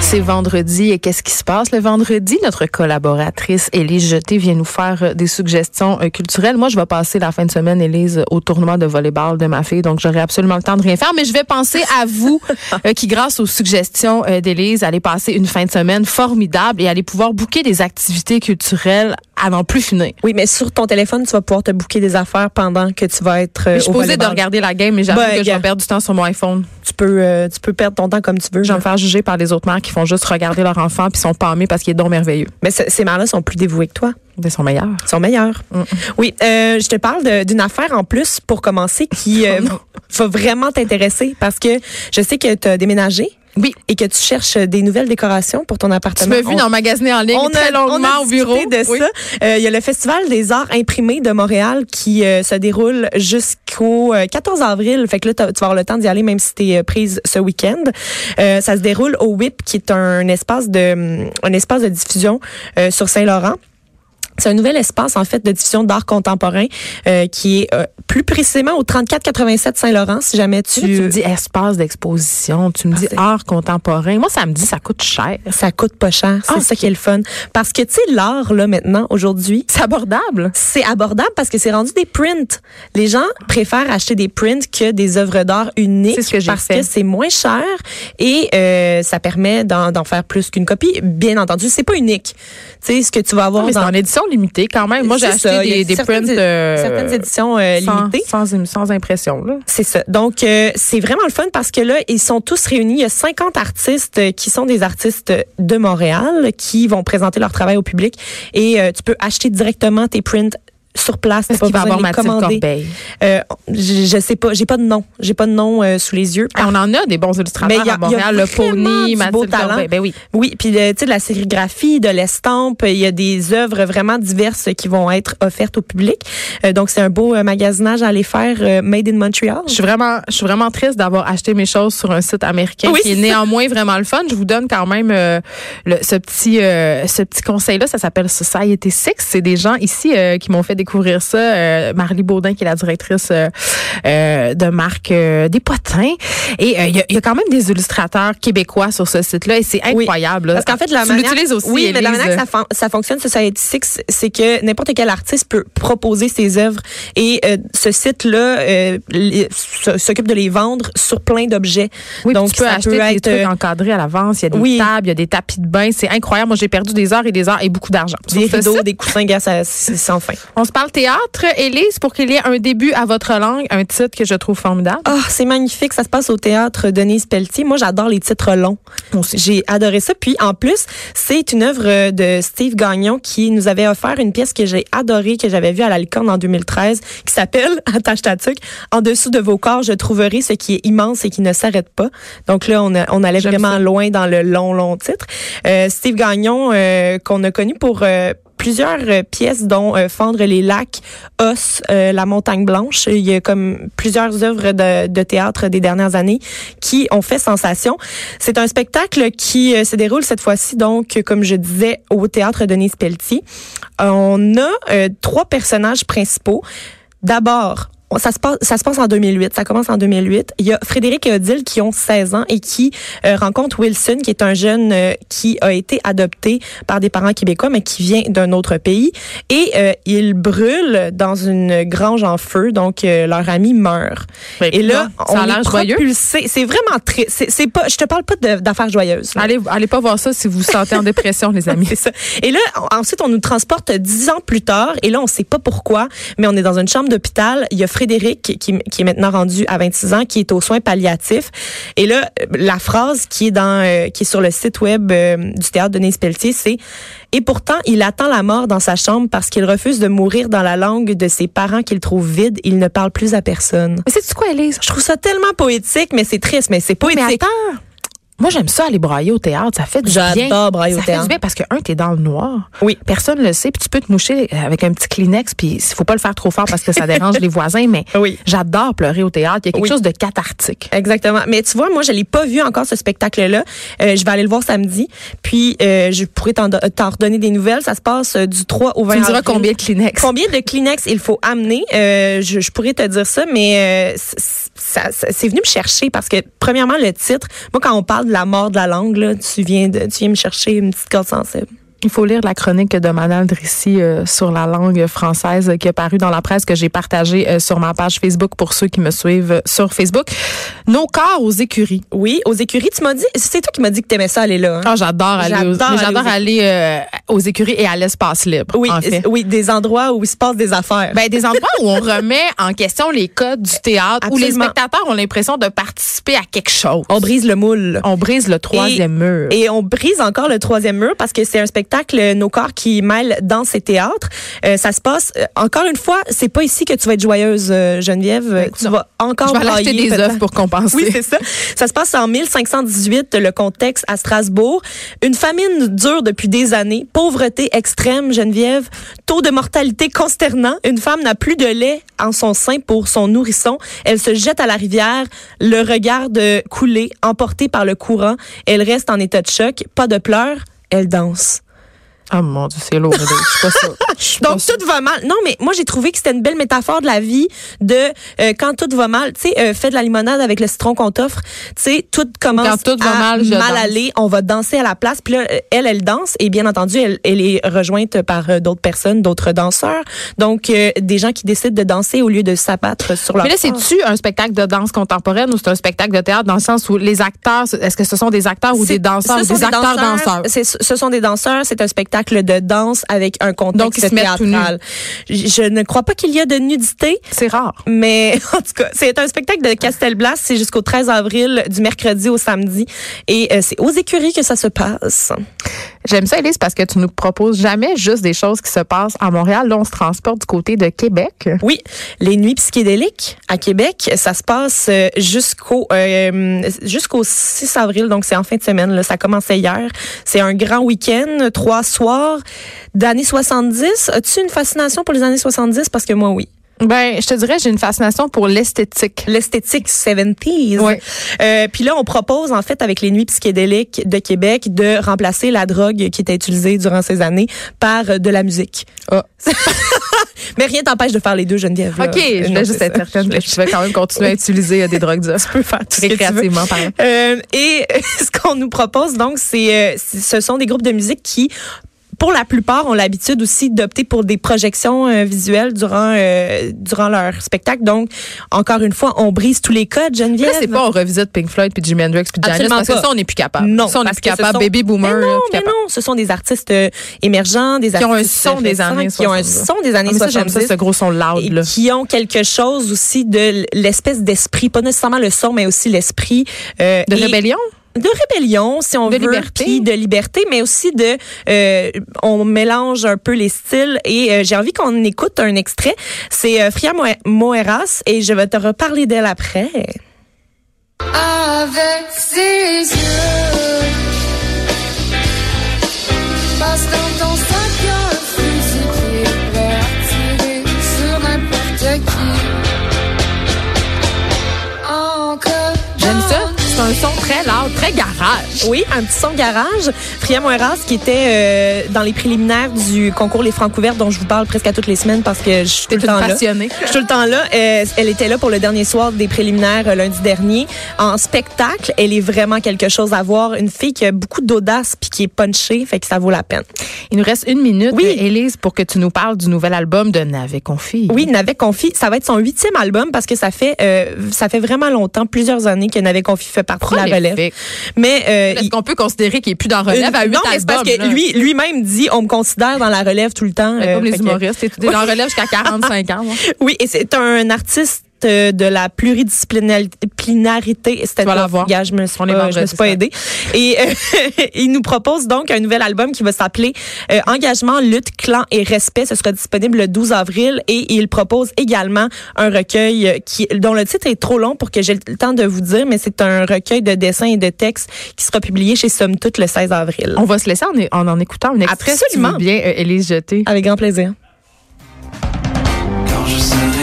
C'est vendredi et qu'est-ce qui se passe le vendredi? Notre collaboratrice Élise Jeté vient nous faire euh, des suggestions euh, culturelles. Moi, je vais passer la fin de semaine, Élise, au tournoi de volleyball de ma fille, donc j'aurai absolument le temps de rien faire. Mais je vais penser à vous euh, qui, grâce aux suggestions d'Élise, allez passer une fin de semaine formidable et allez pouvoir booker des activités culturelles n'en plus finir. Oui, mais sur ton téléphone, tu vas pouvoir te booker des affaires pendant que tu vas être. euh, Je suis posée de regarder la game, mais j'avoue Ben, que je vais perdre du temps sur mon iPhone. Tu peux, euh, tu peux perdre ton temps comme tu veux. Je vais me faire juger par les autres mères qui font juste regarder leur enfant puis sont pâmés parce qu'il est donc merveilleux. Mais ce- ces mères-là sont plus dévouées que toi. Ils sont meilleurs. Ils sont meilleurs. Oui, euh, je te parle de- d'une affaire en plus pour commencer qui euh, va vraiment t'intéresser parce que je sais que tu as déménagé. Oui. Et que tu cherches des nouvelles décorations pour ton Tu appartement? m'as vu dans magasiner en ligne on très a, longuement on a au bureau. de Oui. ça. Euh, Il y a le Festival des arts imprimés de Montréal qui euh, se déroule jusqu'au euh, 14 avril. Fait que là, tu vas avoir le temps d'y aller même si tu es prise ce week-end. Euh, ça se déroule au WIP qui est un espace de, hum, un espace de diffusion euh, sur Saint-Laurent. C'est un nouvel espace en fait de diffusion d'art contemporain euh, qui est euh, plus précisément au 3487 Saint-Laurent si jamais tu, Tu, tu me dis espace d'exposition, tu me dis art contemporain. Moi, ça me dit ça coûte cher. ça coûte pas cher, c'est Ah, ça qui est le fun parce que tu sais l'art là maintenant aujourd'hui C'est abordable. c'est abordable parce que c'est rendu des prints. Les gens préfèrent acheter des prints que des œuvres d'art uniques ce que parce fait. que c'est moins cher et euh, ça permet d'en faire plus qu'une copie. Bien entendu, c'est pas unique. Tu sais ce que tu vas avoir Mais c'est dans en édition limitée quand même. Moi, j'ai acheté ça, des, des certaines prints euh, certaines éditions euh, sans, limitées. sans, sans impression. C'est ça. Donc, euh, c'est vraiment le fun parce que là, ils sont tous réunis. Il y a 50 artistes qui sont des artistes de Montréal qui vont présenter leur travail au public. Et tu peux acheter directement tes prints sur place. Est-ce qu'il va avoir Mathilde commander. Corbeil? Euh, je, je sais pas. J'ai pas de nom. J'ai pas de nom euh, sous les yeux. Ah, on en a des bons illustrateurs il y a- à Montréal. il y a Le Pony, du beau Mathilde talent. Corbeil. Ben oui. Oui, puis le- tu sais de la sérigraphie, de l'estampe, il y a des œuvres vraiment diverses qui vont être offertes au public. Euh, donc c'est un beau euh, magasinage à aller faire euh, made in Montreal. Je suis vraiment, je suis vraiment triste d'avoir acheté mes choses sur un site américain Oui, qui est néanmoins vraiment le fun. Je vous donne quand même euh, le- ce petit, euh, ce petit conseil-là. Ça s'appelle Society Six. C'est des gens ici euh, qui m'ont fait découvrir ça. Euh, Marlie Baudin, qui est la directrice euh, euh, de marque des potins. Et il y, a- il y a quand même des illustrateurs québécois sur ce site-là et c'est incroyable. Parce qu'en fait, la tu manière, l'utilises aussi. oui, mais la manière que ça, fon- ça fonctionne, Society Six, c'est que n'importe quel artiste peut proposer ses œuvres et ce site-là s'occupe de les vendre sur plein d'objets. Oui, Donc, tu peux ça acheter peut des être, trucs euh, encadrés à l'avance. Il y a des oui. tables, il y a des tapis de bain. C'est incroyable. Moi, j'ai perdu des heures et des heures et beaucoup d'argent. Des rideaux, des coussins, gars, c'est sans fin. On se parle théâtre, Élise, pour qu'il y ait un début à votre langue, un titre que je trouve formidable. Ah, c'est magnifique. Ça se passe au théâtre Denise Pelletier. Moi, j'adore les titres longs. J'ai adoré ça. Puis, en plus, c'est une œuvre de Steve Gagnon qui nous avait offert une pièce que j'ai adorée, que j'avais vue à la Licorne en 2013, qui s'appelle, attache ta tuque, En dessous de vos corps, je trouverai ce qui est immense et qui ne s'arrête pas. Donc là, on, a- on allait vraiment ça. loin dans le long, long titre. Euh, Steve Gagnon, euh, qu'on a connu pour... euh, plusieurs euh, pièces dont euh, Fendre les lacs, Os, euh, La montagne blanche. Il y a comme plusieurs œuvres de, de théâtre des dernières années qui ont fait sensation. C'est un spectacle qui se déroule cette fois-ci donc comme je disais au théâtre Denise Pelletier. On a trois personnages principaux. D'abord, ça se, passe, ça se passe en 2008. Ça commence en 2008. Il y a Frédéric et Odile qui ont 16 ans et qui euh, rencontrent Wilson, qui est un jeune euh, qui a été adopté par des parents québécois, mais qui vient d'un autre pays. Et euh, ils brûlent dans une grange en feu. Donc, euh, leur ami meurt. Et là, ça a on l'air est joyeux. propulsé. C'est vraiment très... C'est pas... Je te parle pas d'affaires joyeuses. là. Allez, allez pas voir ça si vous vous sentez en dépression, les amis. Ça. Et là, ensuite, on nous transporte dix ans plus tard. Et là, on sait pas pourquoi, mais on est dans une chambre d'hôpital. Il y a Frédéric, qui, qui est maintenant rendu à 26 ans, qui est aux soins palliatifs. Et là, la phrase qui est dans, euh, qui est sur le site web euh, du théâtre Denise Pelletier, c'est et pourtant, il attend la mort dans sa chambre parce qu'il refuse de mourir dans la langue de ses parents qu'il trouve vide. Il ne parle plus à personne. Mais c'est quoi, Elise? Je trouve ça tellement poétique, mais c'est triste, mais c'est poétique. Mais attends. Moi, j'aime ça aller brailler au théâtre. Ça fait du bien. J'adore brailler au Ça théâtre. fait du bien parce que, un, t'es dans le noir. Oui. Personne le sait. Puis tu peux te moucher avec un petit Kleenex. Puis il faut pas le faire trop fort parce que ça dérange les voisins. Mais Oui. j'adore pleurer au théâtre. Il y a quelque Oui. chose de cathartique. Exactement. Mais tu vois, moi, je l'ai pas vu encore ce spectacle-là. Euh, je vais aller le voir samedi. Puis, euh, je pourrais t'en t'en redonner des nouvelles. Ça se passe euh, du 3 au 20 Tu me diras avril. combien de Kleenex? Combien de Kleenex il faut amener? Euh, je, je pourrais te dire ça, mais euh, ça- ça- c'est venu me chercher parce que, premièrement, le titre, moi, quand on parle de la mort de la langue, là, tu, viens de, tu viens me chercher une petite corde sensible. Il faut lire la chronique de Manal Drissi euh, sur la langue française euh, qui est parue dans la presse que j'ai partagée euh, sur ma page Facebook pour ceux qui me suivent euh, sur Facebook. Nos corps aux écuries. Oui, aux écuries, tu m'as dit, c'est toi qui m'as dit que t'aimais ça aller là. hein? Ah, j'adore aller, aux, J'adore aller aux- aller aux écuries et à l'espace libre. oui, en fait. oui, des endroits où il se passe des affaires. Ben, des endroits où on remet en question les codes du théâtre, où les spectateurs ont l'impression de participer à quelque chose. on brise le moule. On brise le troisième mur. Et on brise encore le troisième mur parce que c'est un spectacle euh, Nos corps qui mêle danse et théâtre. Euh, ça se passe, euh, encore une fois, c'est pas ici que tu vas être joyeuse, euh, Geneviève. Euh, tu non. vas encore Je vais acheter brailler, des œufs pour compenser. Oui, c'est ça. Ça se passe en 1518, le contexte à Strasbourg. Une famine dure depuis des années. Pauvreté extrême, Geneviève. Taux de mortalité consternant. Une femme n'a plus de lait en son sein pour son nourrisson. Elle se jette à la rivière, le regarde couler, emportée par le courant. Elle reste en état de choc. Pas de pleurs. Elle danse. Oh mon Dieu, c'est lourd. Je suis pas sûre. Pas Donc sûre. tout va mal. Non, mais moi j'ai trouvé que c'était une belle métaphore de la vie de euh, quand tout va mal. Tu sais, euh, fais de la limonade avec le citron qu'on t'offre. Tu sais, tout commence Quand tout va à mal, je danse. aller. On va danser à la place. Puis là, euh, elle, elle danse et bien entendu, elle, elle est rejointe par euh, d'autres personnes, d'autres danseurs. Donc euh, des gens qui décident de danser au lieu de s'abattre sur leur. Mais là, corps. c'est-tu un spectacle de danse contemporaine ou c'est un spectacle de théâtre dans le sens où les acteurs, est-ce que ce sont des acteurs ou C'est- des danseurs sont des acteurs danseurs? c'est- Ce sont des danseurs. C'est un spectacle de danse avec un contexte Donc, théâtral. Je, je ne crois pas qu'il y a de nudité. C'est rare. Mais en tout cas, c'est un spectacle de Castelblas. C'est jusqu'au 13 avril, du mercredi au samedi. Et euh, c'est aux écuries que ça se passe. J'aime ça, Elise, parce que tu nous proposes jamais juste des choses qui se passent à Montréal. Là, on se transporte du côté de Québec. Oui, les nuits psychédéliques à Québec, ça se passe euh, jusqu'au euh, jusqu'au 6 avril, donc c'est en fin de semaine. Ça commençait hier. C'est un grand week-end, trois soirs d'années 70. As-tu une fascination pour les années 70? Parce que moi, oui. Ben, je te dirais, j'ai une fascination pour l'esthétique. l'esthétique 70s. Oui. Euh, puis là, on propose, en fait, avec les nuits psychédéliques de Québec, de remplacer la drogue qui était utilisée durant ces années par euh, de la musique. Ah. Mais rien t'empêche de faire les deux, Geneviève. OK, je voulais juste être certaine que je vais quand même continuer à utiliser euh, des drogues dures. Tu peux faire tout ce que tu veux. Récréativement parlant. Euh, et ce qu'on nous propose, donc, c'est, euh, c'est- ce sont des groupes de musique qui pour la plupart, ont l'habitude aussi d'opter pour des projections euh, visuelles durant euh, durant leur spectacle. Donc, encore une fois, on brise tous les codes, Geneviève. Là, c'est pas on revisite Pink Floyd puis Jimi Hendrix puis Janis parce que pas. ça, on n'est plus capable. Non, ça, on n'est plus que capable. sont- Baby boomer, Mais non, mais capable. non, ce sont des artistes euh, émergents, des Qui ont un artistes son des années qui ont un 70. son des années Ah, mais ça, j'aime 70 ça, ce gros son loud, et là. qui ont quelque chose aussi de l'espèce d'esprit, pas nécessairement le son, mais aussi l'esprit euh, De et- rébellion? De rébellion, si on De veut, liberté. puis de liberté, mais aussi de, euh, on mélange un peu les styles. Et euh, j'ai envie qu'on écoute un extrait. C'est euh, Fria Moe- Moeras et je vais te reparler d'elle après. Très loud, très garage. Oui, un petit son garage. Fria Moeras qui était euh, dans les préliminaires du concours Les Francs ouverts dont je vous parle presque à toutes les semaines parce que je suis tout le temps là. passionnée. Je suis tout le temps là. Euh, elle était là pour le dernier soir des préliminaires euh, lundi dernier. En spectacle, elle est vraiment quelque chose à voir. Une fille qui a beaucoup d'audace puis qui est punchée, fait que ça vaut la peine. Il nous reste une minute, Oui. Élise, pour que tu nous parles du nouvel album de Navet Confi. Oui, Navet Confi, ça va être son huitième album parce que ça fait euh, ça fait vraiment longtemps, plusieurs années que Navet Confi fait partie partie de la relève. Mais euh, Est-ce qu'on peut considérer qu'il est plus dans relève à euh, 8 non, mais c'est parce que là? lui, lui-même dit, on me considère dans la relève tout le temps. Mais euh, comme les que- humoristes, t'es t'es dans relève jusqu'à 45 ans. moi. Oui, et c'est un artiste de la pluridisciplinarité. C'était Tu vas pas- la voir. Gars, je me suis pas, je me vendredi suis pas aidée. Et euh, il nous propose donc un nouvel album qui va s'appeler euh, Engagement, lutte, clan et respect. Ce sera disponible le 12 avril et il propose également un recueil euh, qui dont le titre est trop long pour que j'ai le temps de vous dire, mais c'est un recueil de dessins et de textes qui sera publié chez Somme Toute le 16 avril. On va se laisser en en, en écoutant un extrait, si tu Absolument. veux bien, euh, Élise Jeté. Avec grand plaisir. Quand je serai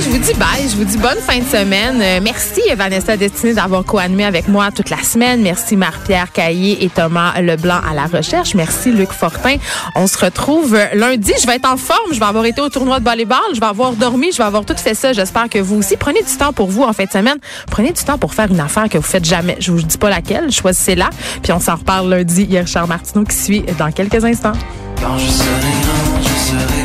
Je vous dis bye, je vous dis bonne fin de semaine. Euh, merci Vanessa Destinée d'avoir co-animé avec moi toute la semaine. Merci Marie-Pierre Caillé et Thomas Leblanc à la recherche. Merci Luc Fortin. On se retrouve lundi. Je vais être en forme. Je vais avoir été au tournoi de volleyball. Je vais avoir dormi. Je vais avoir tout fait ça. J'espère que vous aussi. Prenez du temps pour vous en fin de semaine. Prenez du temps pour faire une affaire que vous faites jamais. Je vous dis pas laquelle. Choisissez-la. Puis on s'en reparle lundi. Il y a Richard Martineau qui suit dans quelques instants. Quand je serai je serai